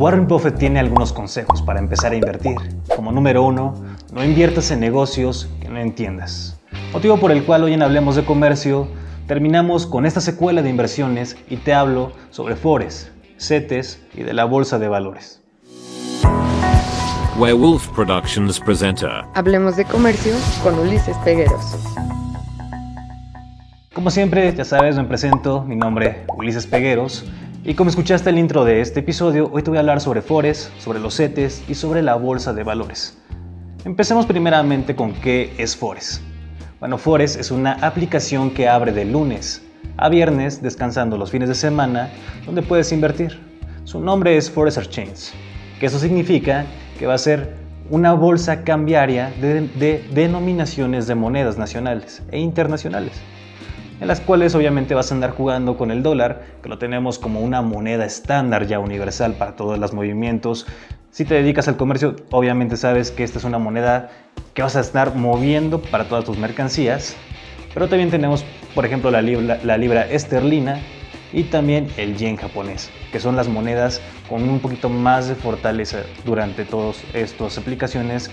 Warren Buffett tiene algunos consejos para empezar a invertir. Como número uno, no inviertas en negocios que no entiendas. Motivo por el cual hoy en Hablemos de Comercio terminamos con esta secuela de inversiones y te hablo sobre Forex, CETES y de la bolsa de valores. Werewolf Productions presenta Hablemos de Comercio con Ulises Pegueros. Como siempre, ya sabes, me presento, mi nombre es Ulises Pegueros y como escuchaste el intro de este episodio, hoy te voy a hablar sobre Forex, sobre los CETES y sobre la bolsa de valores. Empecemos primeramente con qué es Forex. Bueno, Forex es una aplicación que abre de lunes a viernes, descansando los fines de semana, donde puedes invertir. Su nombre es Forex Exchange, que eso significa que va a ser una bolsa cambiaria de, de denominaciones de monedas nacionales e internacionales en las cuales obviamente vas a andar jugando con el dólar, que lo tenemos como una moneda estándar ya universal para todos los movimientos. Si te dedicas al comercio, obviamente sabes que esta es una moneda que vas a estar moviendo para todas tus mercancías. Pero también tenemos, por ejemplo, la libra, esterlina y también el yen japonés, que son las monedas con un poquito más de fortaleza durante todas estas aplicaciones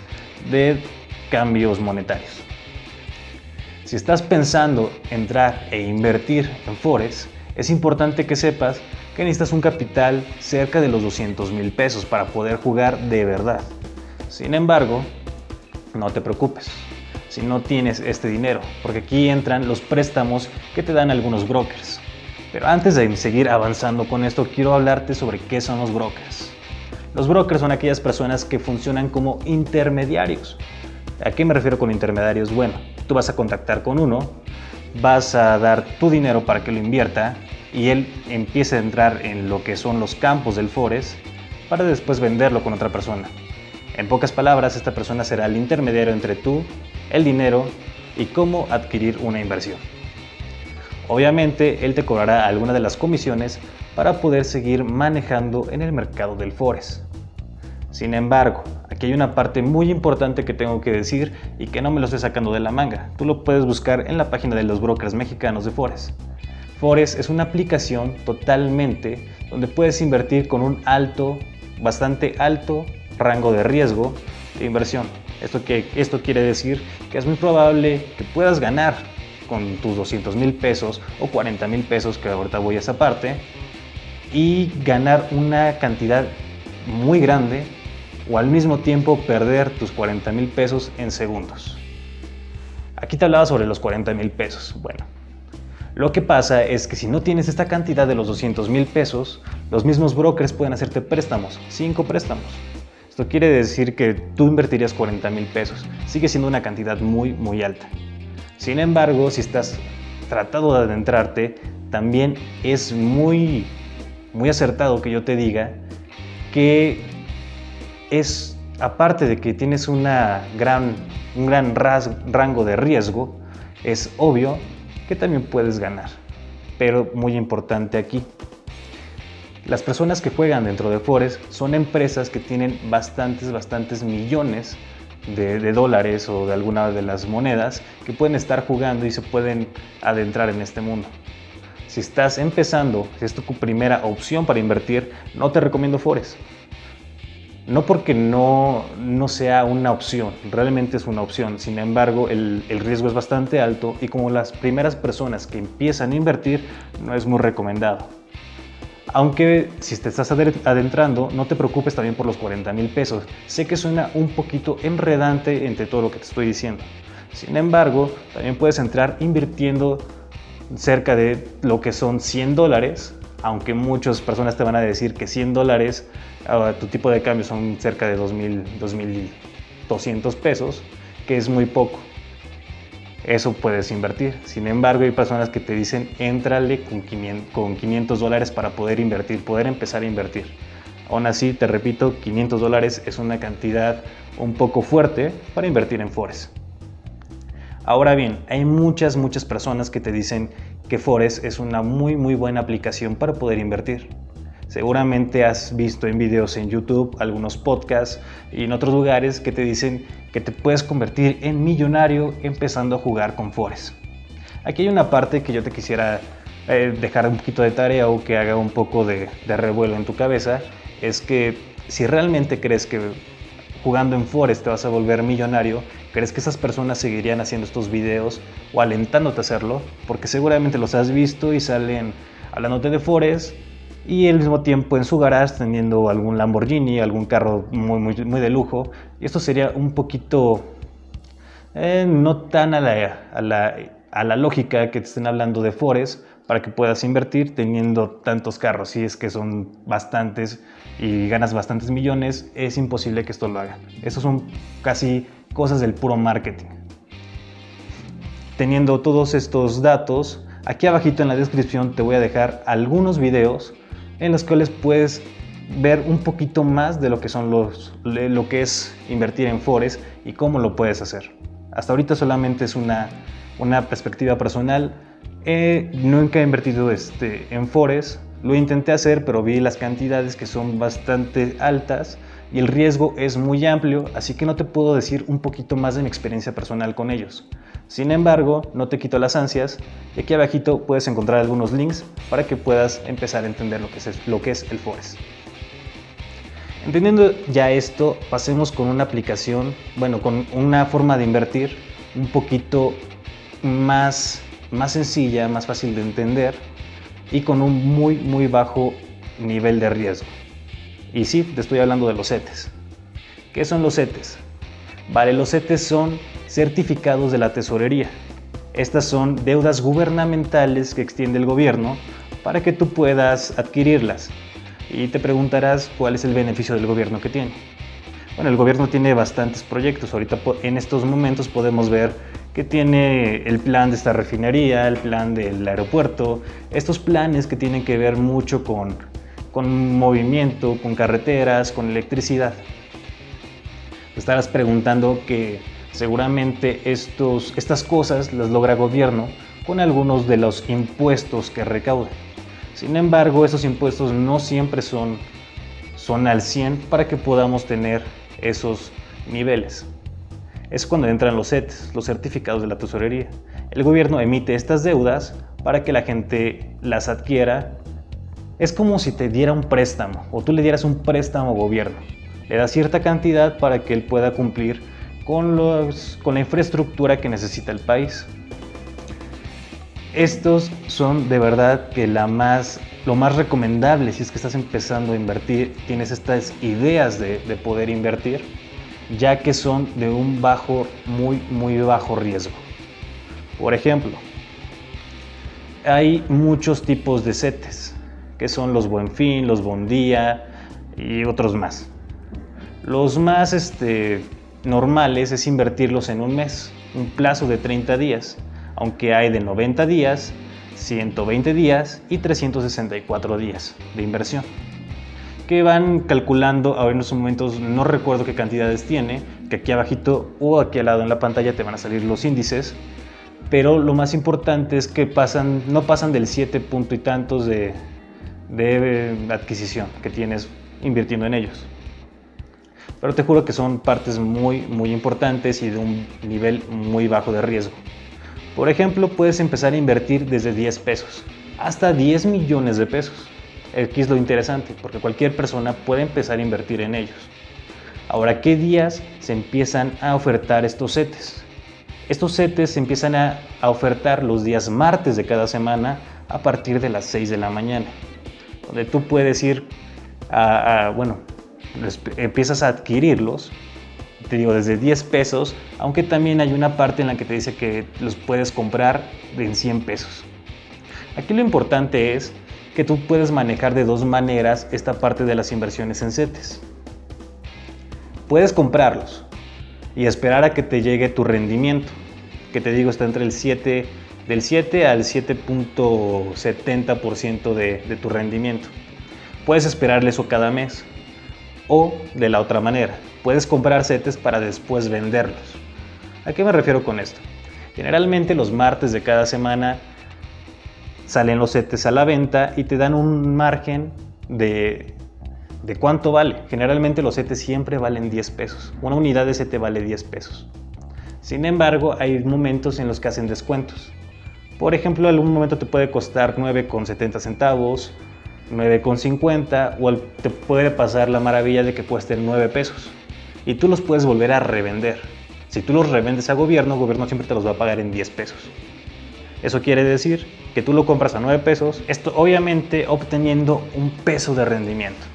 de cambios monetarios. Si estás pensando entrar e invertir en Forex, es importante que sepas que necesitas un capital cerca de los 200 mil pesos para poder jugar de verdad. Sin embargo, no te preocupes si no tienes este dinero, porque aquí entran los préstamos que te dan algunos brokers. Pero antes de seguir avanzando con esto, quiero hablarte sobre qué son los brokers. Los brokers son aquellas personas que funcionan como intermediarios. ¿A qué me refiero con intermediarios? Bueno, tú vas a contactar con uno, vas a dar tu dinero para que lo invierta y él empiece a entrar en lo que son los campos del Forex para después venderlo con otra persona. En pocas palabras, esta persona será el intermediario entre tú, el dinero y cómo adquirir una inversión. Obviamente, él te cobrará alguna de las comisiones para poder seguir manejando en el mercado del Forex. Sin embargo, aquí hay una parte muy importante que tengo que decir y que no me lo estoy sacando de la manga. Tú lo puedes buscar en la página de los brokers mexicanos de Forex. Forex es una aplicación totalmente donde puedes invertir con un alto, bastante alto rango de riesgo de inversión. Esto, que, esto quiere decir que es muy probable que puedas ganar con tus 200 mil pesos o 40 mil pesos, que ahorita voy a esa parte, y ganar una cantidad muy grande o al mismo tiempo perder tus 40 mil pesos en segundos. Aquí te hablaba sobre los 40 mil pesos. Bueno, lo que pasa es que si no tienes esta cantidad de los 200 mil pesos, los mismos brokers pueden hacerte préstamos, 5 préstamos. Esto quiere decir que tú invertirías 40 mil pesos. Sigue siendo una cantidad muy, muy alta. Sin embargo, si estás tratando de adentrarte, también es muy, muy acertado que yo te diga que es, aparte de que tienes una gran, un gran rango de riesgo, es obvio que también puedes ganar. Pero muy importante aquí, las personas que juegan dentro de Forex son empresas que tienen bastantes, bastantes millones de, de, dólares o de alguna de las monedas que pueden estar jugando y se pueden adentrar en este mundo. Si estás empezando, si es tu primera opción para invertir, no te recomiendo Forex. No porque no, no sea una opción, realmente es una opción. Sin embargo, el, el, riesgo es bastante alto y como las primeras personas que empiezan a invertir, no es muy recomendado. Aunque si te estás adentrando, no te preocupes también por los 40 mil pesos. Sé que suena un poquito enredante entre todo lo que te estoy diciendo. Sin embargo, también puedes entrar invirtiendo cerca de lo que son 100 dólares aunque muchas personas te van a decir que 100 dólares a tu tipo de cambio son cerca de 2.000, 2.200 pesos, que es muy poco. Eso puedes invertir. Sin embargo, hay personas que te dicen, entrale con 500, con 500 dólares para poder invertir, poder empezar a invertir. Aún así, te repito, 500 dólares es una cantidad un poco fuerte para invertir en Forex. Ahora bien, hay muchas, muchas personas que te dicen que Forex es una muy, muy buena aplicación para poder invertir. Seguramente has visto en videos en YouTube, algunos podcasts y en otros lugares que te dicen que te puedes convertir en millonario empezando a jugar con Forex. Aquí hay una parte que yo te quisiera eh, dejar un poquito de tarea o que haga un poco de, de revuelo en tu cabeza es que si realmente crees que jugando en Forest te vas a volver millonario, ¿crees que esas personas seguirían haciendo estos videos o alentándote a hacerlo? Porque seguramente los has visto y salen hablándote de Forest y al mismo tiempo en su garage teniendo algún Lamborghini, algún carro muy, muy, muy de lujo. Y esto sería un poquito eh, no tan a la, a, la, a la lógica que te estén hablando de Forest para que puedas invertir teniendo tantos carros. Si es que son bastantes y ganas bastantes millones, es imposible que esto lo hagan. Eso son casi cosas del puro marketing. Teniendo todos estos datos, aquí abajito en la descripción te voy a dejar algunos videos en los cuales puedes ver un poquito más de lo que son los lo que es invertir en Forex y cómo lo puedes hacer. Hasta ahorita solamente es una, una perspectiva personal. Eh, nunca he invertido este, en Forex, lo intenté hacer, pero vi las cantidades que son bastante altas y el riesgo es muy amplio, así que no te puedo decir un poquito más de mi experiencia personal con ellos. Sin embargo, no te quito las ansias y aquí abajito puedes encontrar algunos links para que puedas empezar a entender lo que es, lo que es el Forex. Entendiendo ya esto, pasemos con una aplicación, bueno, con una forma de invertir un poquito más, más sencilla, más fácil de entender y con un muy muy bajo nivel de riesgo. Y sí, te estoy hablando de los CETES. ¿Qué son los CETES? Vale, los CETES son certificados de la tesorería. Estas son deudas gubernamentales que extiende el gobierno para que tú puedas adquirirlas. Y te preguntarás cuál es el beneficio del gobierno que tiene. Bueno, el gobierno tiene bastantes proyectos. Ahorita en estos momentos podemos ver que tiene el plan de esta refinería, el plan del aeropuerto, estos planes que tienen que ver mucho con, con movimiento, con carreteras, con electricidad. Te estarás preguntando que seguramente estos, estas cosas las logra gobierno con algunos de los impuestos que recauda. Sin embargo, esos impuestos no siempre son, son al 100 para que podamos tener esos niveles es cuando entran los CETs, los certificados de la tesorería. El gobierno emite estas deudas para que la gente las adquiera. Es como si te diera un préstamo o tú le dieras un préstamo al gobierno. Le das cierta cantidad para que él pueda cumplir con, los, con la infraestructura que necesita el país. Estos son de verdad que la más, lo más recomendable si es que estás empezando a invertir, tienes estas ideas de, de poder invertir ya que son de un bajo, muy, muy bajo riesgo. Por ejemplo, hay muchos tipos de CETES, que son los Buen Fin, los Bondía y otros más. Los más este, normales es invertirlos en un mes, un plazo de 30 días, aunque hay de 90 días, 120 días y 364 días de inversión que van calculando, ahora en estos momentos no recuerdo qué cantidades tiene, que aquí abajito o aquí al lado en la pantalla te van a salir los índices, pero lo más importante es que pasan, no pasan del 7 punto y tantos de, de adquisición que tienes invirtiendo en ellos. Pero te juro que son partes muy, muy importantes y de un nivel muy bajo de riesgo. Por ejemplo, puedes empezar a invertir desde 10 pesos hasta 10 millones de pesos. Aquí es lo interesante, porque cualquier persona puede empezar a invertir en ellos. Ahora, ¿qué días se empiezan a ofertar estos CETES? Estos CETES se empiezan a, ofertar los días martes de cada semana a partir de las 6 de la mañana, donde tú puedes ir a, bueno, empiezas a adquirirlos, te digo, desde 10 pesos, aunque también hay una parte en la que te dice que los puedes comprar en 100 pesos. Aquí lo importante es que tú puedes manejar de dos maneras esta parte de las inversiones en CETES. Puedes comprarlos y esperar a que te llegue tu rendimiento, que te digo está entre el 7, del 7 al 7.70% de, de tu rendimiento. Puedes esperarle eso cada mes. O de la otra manera, puedes comprar CETES para después venderlos. ¿A qué me refiero con esto? Generalmente los martes de cada semana salen los CETES a la venta y te dan un margen de, de cuánto vale. Generalmente los CETES siempre valen 10 pesos. Una unidad de CETE vale 10 pesos. Sin embargo, hay momentos en los que hacen descuentos. Por ejemplo, algún momento te puede costar 9,70 centavos, 9,50 o te puede pasar la maravilla de que cuesten 9 pesos y tú los puedes volver a revender. Si tú los revendes a gobierno, gobierno siempre te los va a pagar en 10 pesos. Eso quiere decir que tú lo compras a 9 pesos, esto obviamente obteniendo un peso de rendimiento.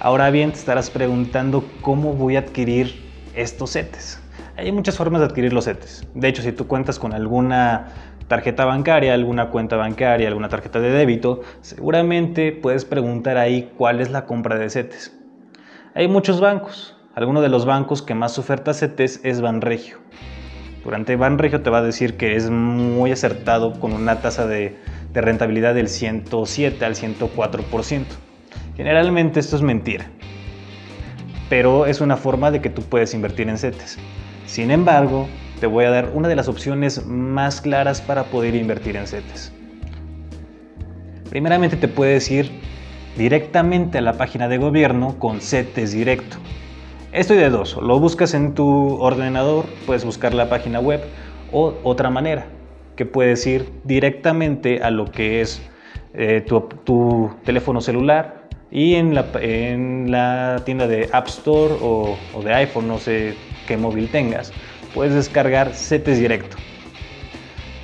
Ahora bien, te estarás preguntando cómo voy a adquirir estos setes. Hay muchas formas de adquirir los setes. De hecho, si tú cuentas con alguna tarjeta bancaria, alguna cuenta bancaria, alguna tarjeta de débito, seguramente puedes preguntar ahí cuál es la compra de setes. Hay muchos bancos. Alguno de los bancos que más oferta setes es Banregio. Durante Banregio te va a decir que es muy acertado con una tasa de, de rentabilidad del 107 al 104%. Generalmente esto es mentira, pero es una forma de que tú puedes invertir en CETES. Sin embargo, te voy a dar una de las opciones más claras para poder invertir en CETES. Primeramente te puedes ir directamente a la página de gobierno con CETES directo. Esto de dos, lo buscas en tu ordenador, puedes buscar la página web o otra manera, que puedes ir directamente a lo que es eh, tu teléfono celular, y en la, en la tienda de App Store o, de iPhone, no sé qué móvil tengas, puedes descargar CETES Directo.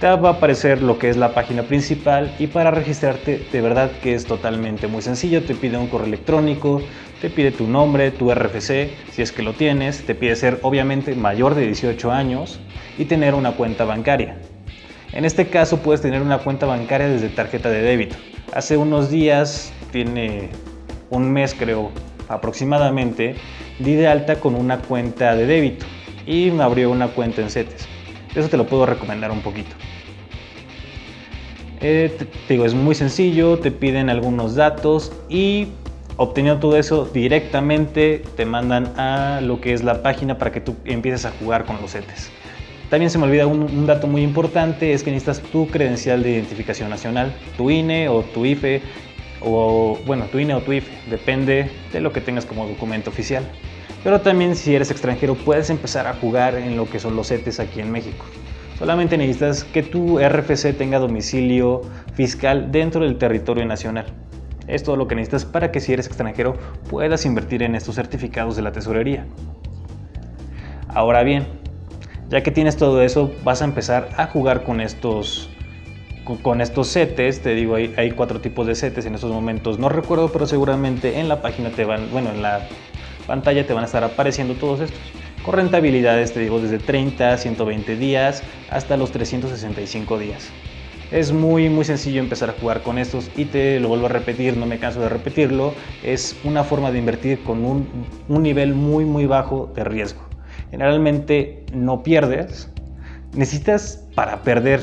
Va a aparecer lo que es la página principal y para registrarte de verdad que es totalmente muy sencillo. Te pide un correo electrónico, te pide tu nombre, tu RFC, si es que lo tienes, te pide ser obviamente mayor de 18 años y tener una cuenta bancaria. En este caso puedes tener una cuenta bancaria desde tarjeta de débito. Hace unos días tiene un mes creo aproximadamente, di de alta con una cuenta de débito y me abrió una cuenta en CETES. Eso te lo puedo recomendar un poquito. Eh, te, digo, es muy sencillo, te piden algunos datos y obteniendo todo eso directamente te mandan a lo que es la página para que tú empieces a jugar con los CETES. También se me olvida un, dato muy importante, es que necesitas tu credencial de identificación nacional, tu INE o tu IFE, o bueno, tu INE o tu IFE, depende de lo que tengas como documento oficial. Pero también si eres extranjero puedes empezar a jugar en lo que son los CETES aquí en México. Solamente necesitas que tu RFC tenga domicilio fiscal dentro del territorio nacional. Es todo lo que necesitas para que si eres extranjero puedas invertir en estos certificados de la tesorería. Ahora bien, ya que tienes todo eso, vas a empezar a jugar con estos con estos setes, te digo, hay, cuatro tipos de setes en estos momentos, no recuerdo, pero seguramente en la página te van, bueno, en la pantalla te van a estar apareciendo todos estos. Con rentabilidades, te digo, desde 30, 120 días hasta los 365 días. Es muy, muy sencillo empezar a jugar con estos y te lo vuelvo a repetir, no me canso de repetirlo, es una forma de invertir con un, un nivel muy, muy bajo de riesgo. Generalmente no pierdes, necesitas para perder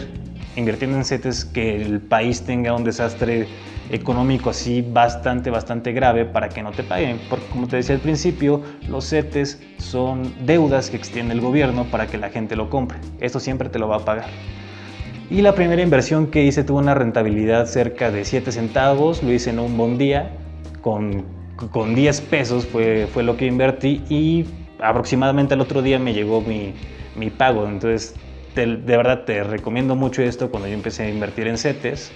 invirtiendo en CETES que el país tenga un desastre económico así bastante, bastante grave para que no te paguen. Porque como te decía al principio, los CETES son deudas que extiende el gobierno para que la gente lo compre. Esto siempre te lo va a pagar. Y la primera inversión que hice tuvo una rentabilidad cerca de 7 centavos, lo hice en un buen día, con, con 10 pesos fue, fue lo que invertí y aproximadamente al otro día me llegó mi, mi pago. Entonces de verdad te recomiendo mucho esto cuando yo empecé a invertir en CETES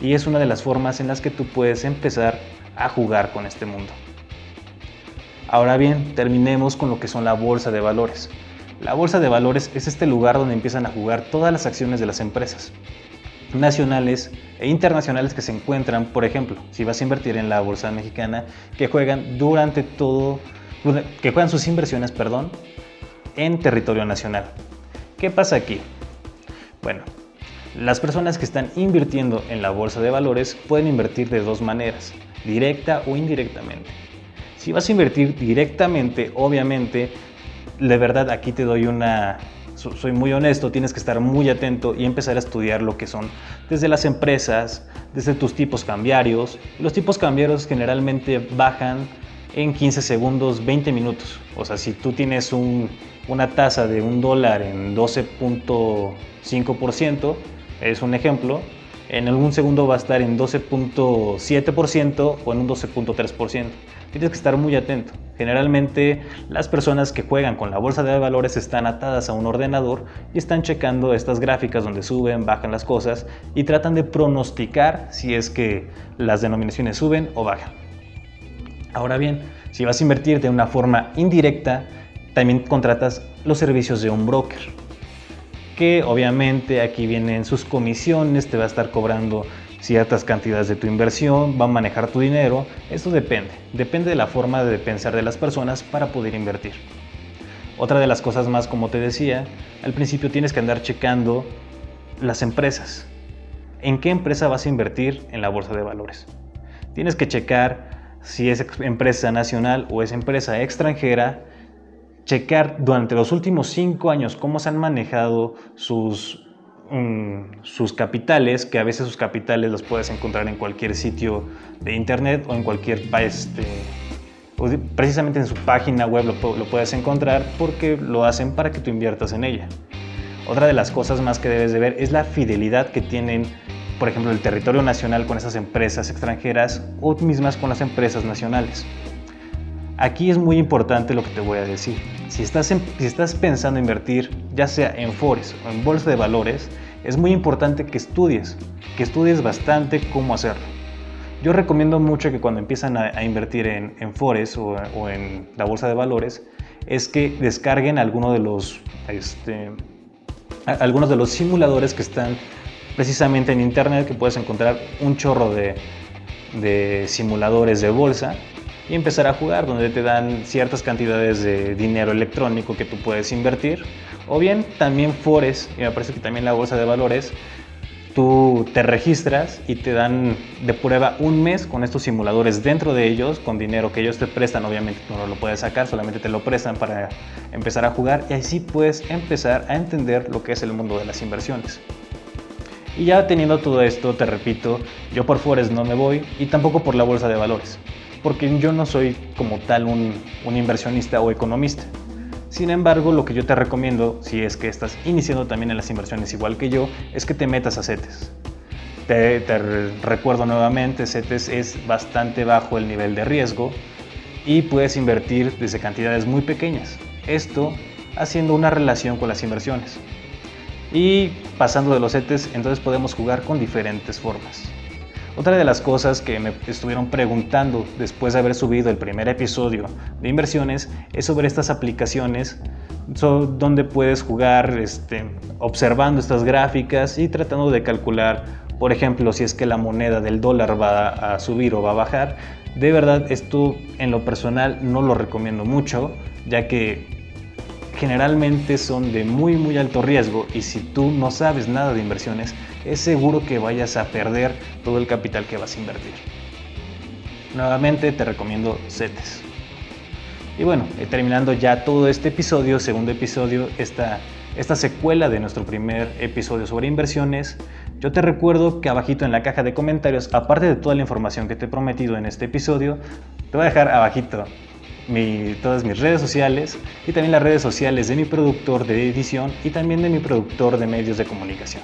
y es una de las formas en las que tú puedes empezar a jugar con este mundo. Ahora bien, terminemos con lo que son la bolsa de valores. La bolsa de valores es este lugar donde empiezan a jugar todas las acciones de las empresas nacionales e internacionales que se encuentran, por ejemplo, si vas a invertir en la bolsa mexicana, que juegan durante todo, que juegan sus inversiones, perdón, en territorio nacional. ¿Qué pasa aquí? Bueno, las personas que están invirtiendo en la bolsa de valores pueden invertir de dos maneras, directa o indirectamente. Si vas a invertir directamente, obviamente, de verdad aquí te doy una... Soy muy honesto, tienes que estar muy atento y empezar a estudiar lo que son desde las empresas, desde tus tipos cambiarios. Los tipos cambiarios generalmente bajan en 15 segundos, 20 minutos. O sea, si tú tienes una tasa de un dólar en 12.5%, es un ejemplo, en algún segundo va a estar en 12.7% o en un 12.3%. Tienes que estar muy atento. Generalmente las personas que juegan con la bolsa de valores están atadas a un ordenador y están checando estas gráficas donde suben, bajan las cosas y tratan de pronosticar si es que las denominaciones suben o bajan. Ahora bien, si vas a invertir de una forma indirecta, también contratas los servicios de un broker que obviamente aquí vienen sus comisiones, te va a estar cobrando ciertas cantidades de tu inversión, va a manejar tu dinero, esto depende, depende de la forma de pensar de las personas para poder invertir. Otra de las cosas más, como te decía, al principio tienes que andar checando las empresas. ¿En qué empresa vas a invertir en la bolsa de valores? Tienes que checar si es empresa nacional o es empresa extranjera, checar durante los últimos cinco años cómo se han manejado sus, mm, sus capitales, que a veces sus capitales los puedes encontrar en cualquier sitio de internet o en cualquier. Este, precisamente en su página web lo, lo puedes encontrar porque lo hacen para que tú inviertas en ella. Otra de las cosas más que debes de ver es la fidelidad que tienen, por ejemplo, el territorio nacional con esas empresas extranjeras o mismas con las empresas nacionales. Aquí es muy importante lo que te voy a decir. Si estás, si estás pensando invertir, ya sea en Forex o en bolsa de valores, es muy importante que estudies, que estudies bastante cómo hacerlo. Yo recomiendo mucho que cuando empiezan a, invertir en, en Forex o, en la bolsa de valores, es que descarguen alguno de los, este, algunos de los simuladores que están precisamente en internet, que puedes encontrar un chorro de simuladores de bolsa y empezar a jugar, donde te dan ciertas cantidades de dinero electrónico que tú puedes invertir. O bien también Forex, y me parece que también la bolsa de valores, tú te registras y te dan de prueba un mes con estos simuladores dentro de ellos, con dinero que ellos te prestan, obviamente tú no lo puedes sacar, solamente te lo prestan para empezar a jugar y así puedes empezar a entender lo que es el mundo de las inversiones. Y ya teniendo todo esto, te repito, yo por Forex no me voy y tampoco por la bolsa de valores porque yo no soy como tal un, inversionista o economista. Sin embargo, lo que yo te recomiendo, si es que estás iniciando también en las inversiones igual que yo, es que te metas a CETES. Te, te, recuerdo nuevamente, CETES es bastante bajo el nivel de riesgo y puedes invertir desde cantidades muy pequeñas. Esto haciendo una relación con las inversiones. Y pasando de los CETES, entonces podemos jugar con diferentes formas. Otra de las cosas que me estuvieron preguntando después de haber subido el primer episodio de inversiones es sobre estas aplicaciones donde puedes jugar este, observando estas gráficas y tratando de calcular, por ejemplo, si es que la moneda del dólar va a subir o va a bajar. De verdad, esto en lo personal no lo recomiendo mucho, ya que generalmente son de muy muy alto riesgo y si tú no sabes nada de inversiones, es seguro que vayas a perder todo el capital que vas a invertir. Nuevamente te recomiendo CETES. Y bueno, eh, terminando ya todo este episodio, segundo episodio, esta, esta secuela de nuestro primer episodio sobre inversiones, yo te recuerdo que abajito en la caja de comentarios, aparte de toda la información que te he prometido en este episodio, te voy a dejar abajito todas mis redes sociales y también las redes sociales de mi productor de edición y también de mi productor de medios de comunicación.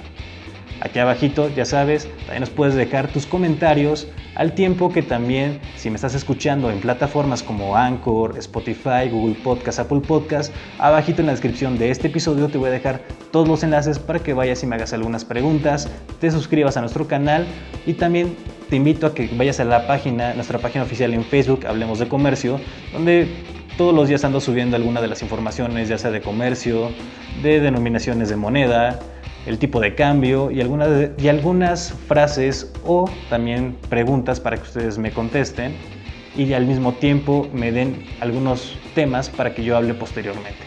Aquí abajito, ya sabes, también nos puedes dejar tus comentarios al tiempo que también, si me estás escuchando en plataformas como Anchor, Spotify, Google Podcast, Apple Podcast, abajito en la descripción de este episodio te voy a dejar todos los enlaces para que vayas y me hagas algunas preguntas, te suscribas a nuestro canal y también te invito a que vayas a la página, nuestra página oficial en Facebook, Hablemos de Comercio, donde todos los días ando subiendo alguna de las informaciones, ya sea de comercio, de denominaciones de moneda, el tipo de cambio y algunas, y algunas frases o también preguntas para que ustedes me contesten y al mismo tiempo me den algunos temas para que yo hable posteriormente.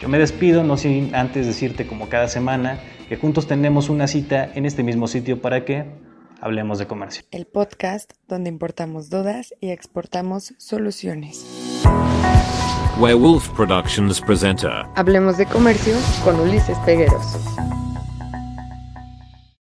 Yo me despido, no sin antes decirte como cada semana que juntos tenemos una cita en este mismo sitio para que hablemos de comercio. El podcast donde importamos dudas y exportamos soluciones. Werewolf Productions presenta Hablemos de comercio con Ulises Pegueros.